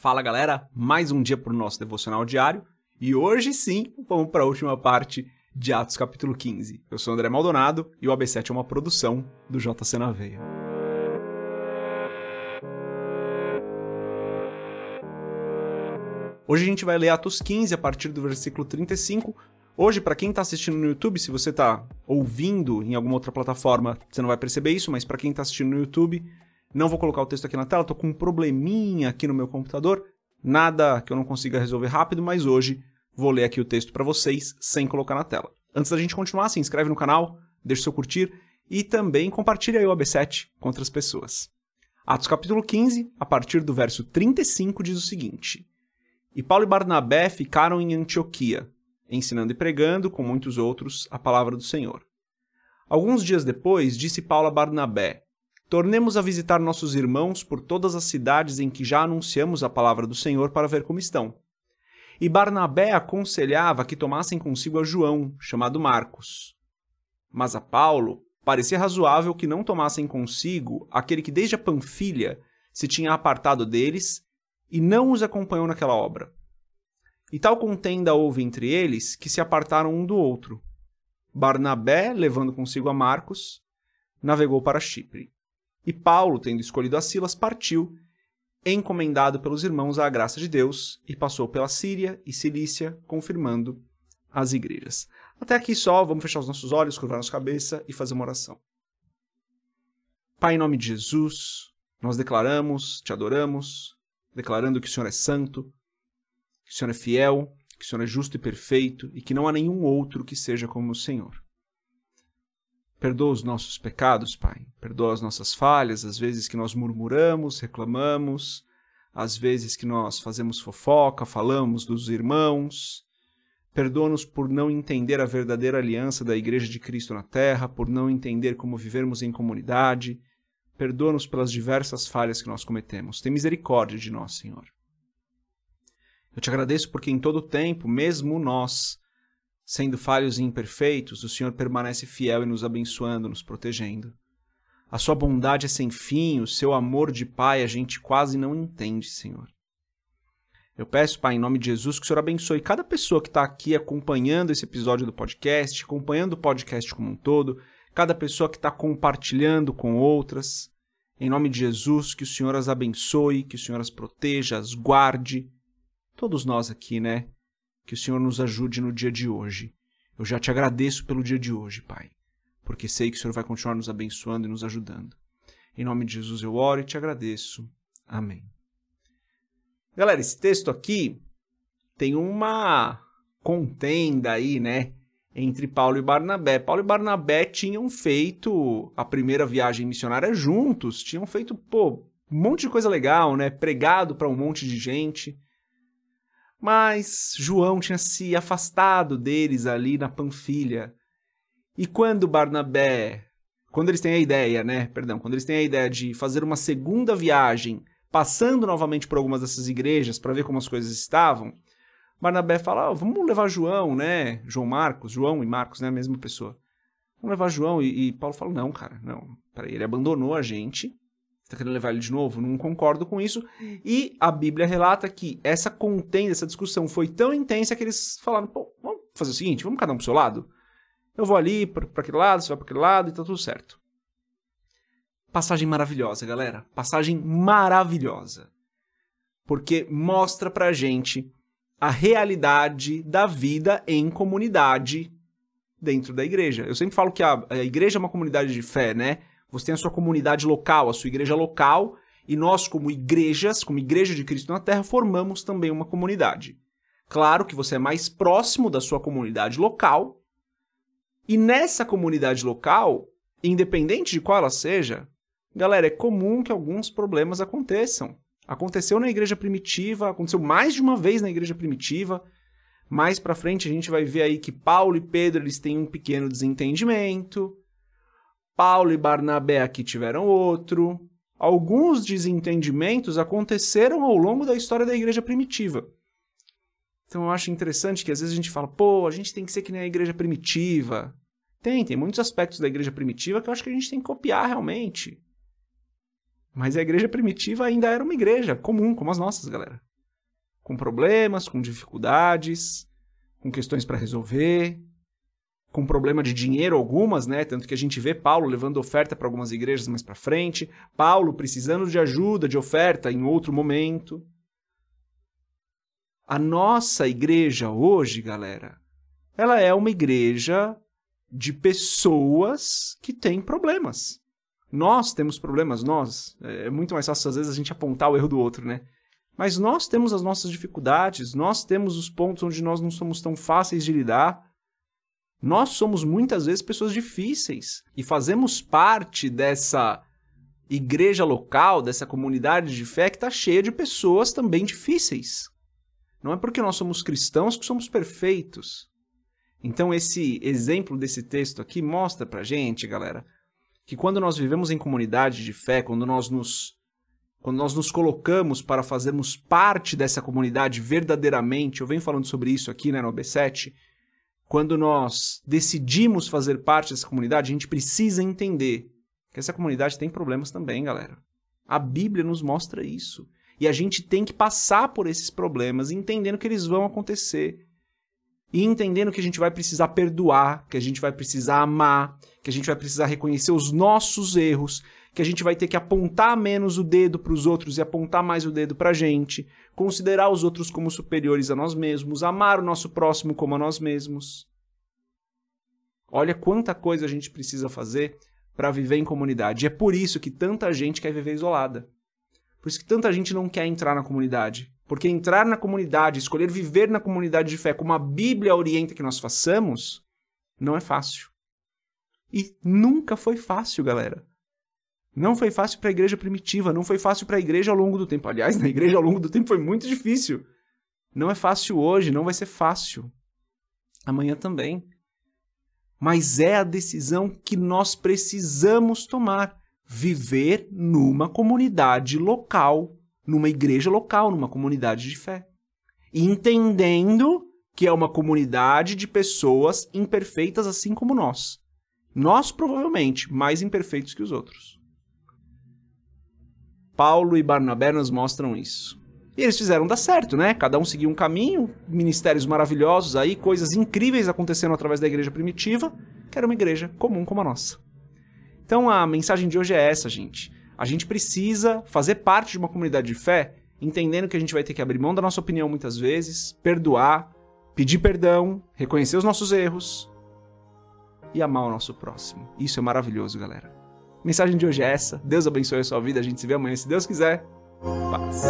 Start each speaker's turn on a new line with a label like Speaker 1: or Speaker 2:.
Speaker 1: Fala galera, mais um dia para o nosso devocional diário e hoje sim vamos para a última parte de Atos capítulo 15. Eu sou André Maldonado e o AB7 é uma produção do JC na Veia. Hoje a gente vai ler Atos 15 a partir do versículo 35. Hoje, para quem está assistindo no YouTube, se você está ouvindo em alguma outra plataforma, você não vai perceber isso, mas para quem está assistindo no YouTube, não vou colocar o texto aqui na tela, estou com um probleminha aqui no meu computador. Nada que eu não consiga resolver rápido, mas hoje vou ler aqui o texto para vocês sem colocar na tela. Antes da gente continuar, se inscreve no canal, deixa seu curtir e também compartilha o AB7 com outras pessoas. Atos capítulo 15, a partir do verso 35, diz o seguinte: E Paulo e Barnabé ficaram em Antioquia, ensinando e pregando, com muitos outros, a palavra do Senhor. Alguns dias depois, disse Paulo a Barnabé: Tornemos a visitar nossos irmãos por todas as cidades em que já anunciamos a palavra do Senhor para ver como estão. E Barnabé aconselhava que tomassem consigo a João, chamado Marcos. Mas a Paulo parecia razoável que não tomassem consigo aquele que desde a Panfilha se tinha apartado deles e não os acompanhou naquela obra. E tal contenda houve entre eles que se apartaram um do outro. Barnabé, levando consigo a Marcos, navegou para Chipre. E Paulo, tendo escolhido a Silas, partiu, encomendado pelos irmãos à graça de Deus, e passou pela Síria e Cilícia, confirmando as igrejas. Até aqui só, vamos fechar os nossos olhos, curvar nossa cabeça e fazer uma oração. Pai, em nome de Jesus, nós declaramos, te adoramos, declarando que o Senhor é santo, que o Senhor é fiel, que o Senhor é justo e perfeito e que não há nenhum outro que seja como o Senhor. Perdoa os nossos pecados, Pai. Perdoa as nossas falhas, as vezes que nós murmuramos, reclamamos, às vezes que nós fazemos fofoca, falamos dos irmãos. Perdoa-nos por não entender a verdadeira aliança da Igreja de Cristo na Terra, por não entender como vivermos em comunidade. Perdoa-nos pelas diversas falhas que nós cometemos. Tem misericórdia de nós, Senhor. Eu te agradeço porque em todo tempo, mesmo nós, Sendo falhos e imperfeitos, o Senhor permanece fiel e nos abençoando, nos protegendo. A sua bondade é sem fim, o seu amor de Pai a gente quase não entende, Senhor. Eu peço, Pai, em nome de Jesus, que o Senhor abençoe cada pessoa que está aqui acompanhando esse episódio do podcast, acompanhando o podcast como um todo, cada pessoa que está compartilhando com outras. Em nome de Jesus, que o Senhor as abençoe, que o Senhor as proteja, as guarde. Todos nós aqui, né? Que o Senhor nos ajude no dia de hoje. Eu já te agradeço pelo dia de hoje, Pai, porque sei que o Senhor vai continuar nos abençoando e nos ajudando. Em nome de Jesus eu oro e te agradeço. Amém. Galera, esse texto aqui tem uma contenda aí, né? Entre Paulo e Barnabé. Paulo e Barnabé tinham feito a primeira viagem missionária juntos, tinham feito, pô, um monte de coisa legal, né? Pregado para um monte de gente. Mas João tinha se afastado deles ali na Panfilha. E quando Barnabé, quando eles têm a ideia, né, perdão, quando eles têm a ideia de fazer uma segunda viagem, passando novamente por algumas dessas igrejas para ver como as coisas estavam, Barnabé fala, oh, vamos levar João, né, João Marcos, João e Marcos, né, a mesma pessoa. Vamos levar João e, e Paulo fala, não, cara, não, peraí, ele abandonou a gente, está querendo levar ele de novo? Não concordo com isso. E a Bíblia relata que essa contenda, essa discussão foi tão intensa que eles falaram: pô, vamos fazer o seguinte, vamos cada um pro seu lado? Eu vou ali para aquele lado, você vai para aquele lado e tá tudo certo. Passagem maravilhosa, galera. Passagem maravilhosa. Porque mostra pra gente a realidade da vida em comunidade dentro da igreja. Eu sempre falo que a, a igreja é uma comunidade de fé, né? Você tem a sua comunidade local, a sua igreja local, e nós, como igrejas, como Igreja de Cristo na Terra, formamos também uma comunidade. Claro que você é mais próximo da sua comunidade local, e nessa comunidade local, independente de qual ela seja, galera, é comum que alguns problemas aconteçam. Aconteceu na igreja primitiva, aconteceu mais de uma vez na igreja primitiva. Mais para frente a gente vai ver aí que Paulo e Pedro eles têm um pequeno desentendimento. Paulo e Barnabé aqui tiveram outro. Alguns desentendimentos aconteceram ao longo da história da igreja primitiva. Então eu acho interessante que às vezes a gente fala, pô, a gente tem que ser que nem a igreja primitiva. Tem, tem muitos aspectos da igreja primitiva que eu acho que a gente tem que copiar realmente. Mas a igreja primitiva ainda era uma igreja comum, como as nossas, galera. Com problemas, com dificuldades, com questões para resolver, com problema de dinheiro algumas, né? Tanto que a gente vê Paulo levando oferta para algumas igrejas mais para frente, Paulo precisando de ajuda, de oferta em outro momento. A nossa igreja hoje, galera, ela é uma igreja de pessoas que têm problemas. Nós temos problemas, nós. É muito mais fácil às vezes a gente apontar o erro do outro, né? Mas nós temos as nossas dificuldades, nós temos os pontos onde nós não somos tão fáceis de lidar. Nós somos muitas vezes pessoas difíceis e fazemos parte dessa igreja local, dessa comunidade de fé que está cheia de pessoas também difíceis. Não é porque nós somos cristãos que somos perfeitos. Então, esse exemplo desse texto aqui mostra pra gente, galera, que quando nós vivemos em comunidade de fé, quando nós nos quando nós nos colocamos para fazermos parte dessa comunidade verdadeiramente, eu venho falando sobre isso aqui né, no B7, quando nós decidimos fazer parte dessa comunidade, a gente precisa entender que essa comunidade tem problemas também, galera. A Bíblia nos mostra isso. E a gente tem que passar por esses problemas, entendendo que eles vão acontecer. E entendendo que a gente vai precisar perdoar, que a gente vai precisar amar, que a gente vai precisar reconhecer os nossos erros, que a gente vai ter que apontar menos o dedo para os outros e apontar mais o dedo para a gente, considerar os outros como superiores a nós mesmos, amar o nosso próximo como a nós mesmos. Olha quanta coisa a gente precisa fazer para viver em comunidade. E é por isso que tanta gente quer viver isolada. Por isso que tanta gente não quer entrar na comunidade. Porque entrar na comunidade, escolher viver na comunidade de fé como a Bíblia orienta que nós façamos, não é fácil. E nunca foi fácil, galera. Não foi fácil para a igreja primitiva, não foi fácil para a igreja ao longo do tempo. Aliás, na igreja ao longo do tempo foi muito difícil. Não é fácil hoje, não vai ser fácil. Amanhã também. Mas é a decisão que nós precisamos tomar. Viver numa comunidade local, numa igreja local, numa comunidade de fé. Entendendo que é uma comunidade de pessoas imperfeitas assim como nós. Nós, provavelmente, mais imperfeitos que os outros. Paulo e Barnabé nos mostram isso. E eles fizeram dar certo, né? Cada um seguiu um caminho, ministérios maravilhosos aí, coisas incríveis acontecendo através da igreja primitiva, que era uma igreja comum como a nossa. Então a mensagem de hoje é essa, gente. A gente precisa fazer parte de uma comunidade de fé, entendendo que a gente vai ter que abrir mão da nossa opinião muitas vezes, perdoar, pedir perdão, reconhecer os nossos erros e amar o nosso próximo. Isso é maravilhoso, galera. Mensagem de hoje é essa. Deus abençoe a sua vida. A gente se vê amanhã, se Deus quiser. Paz.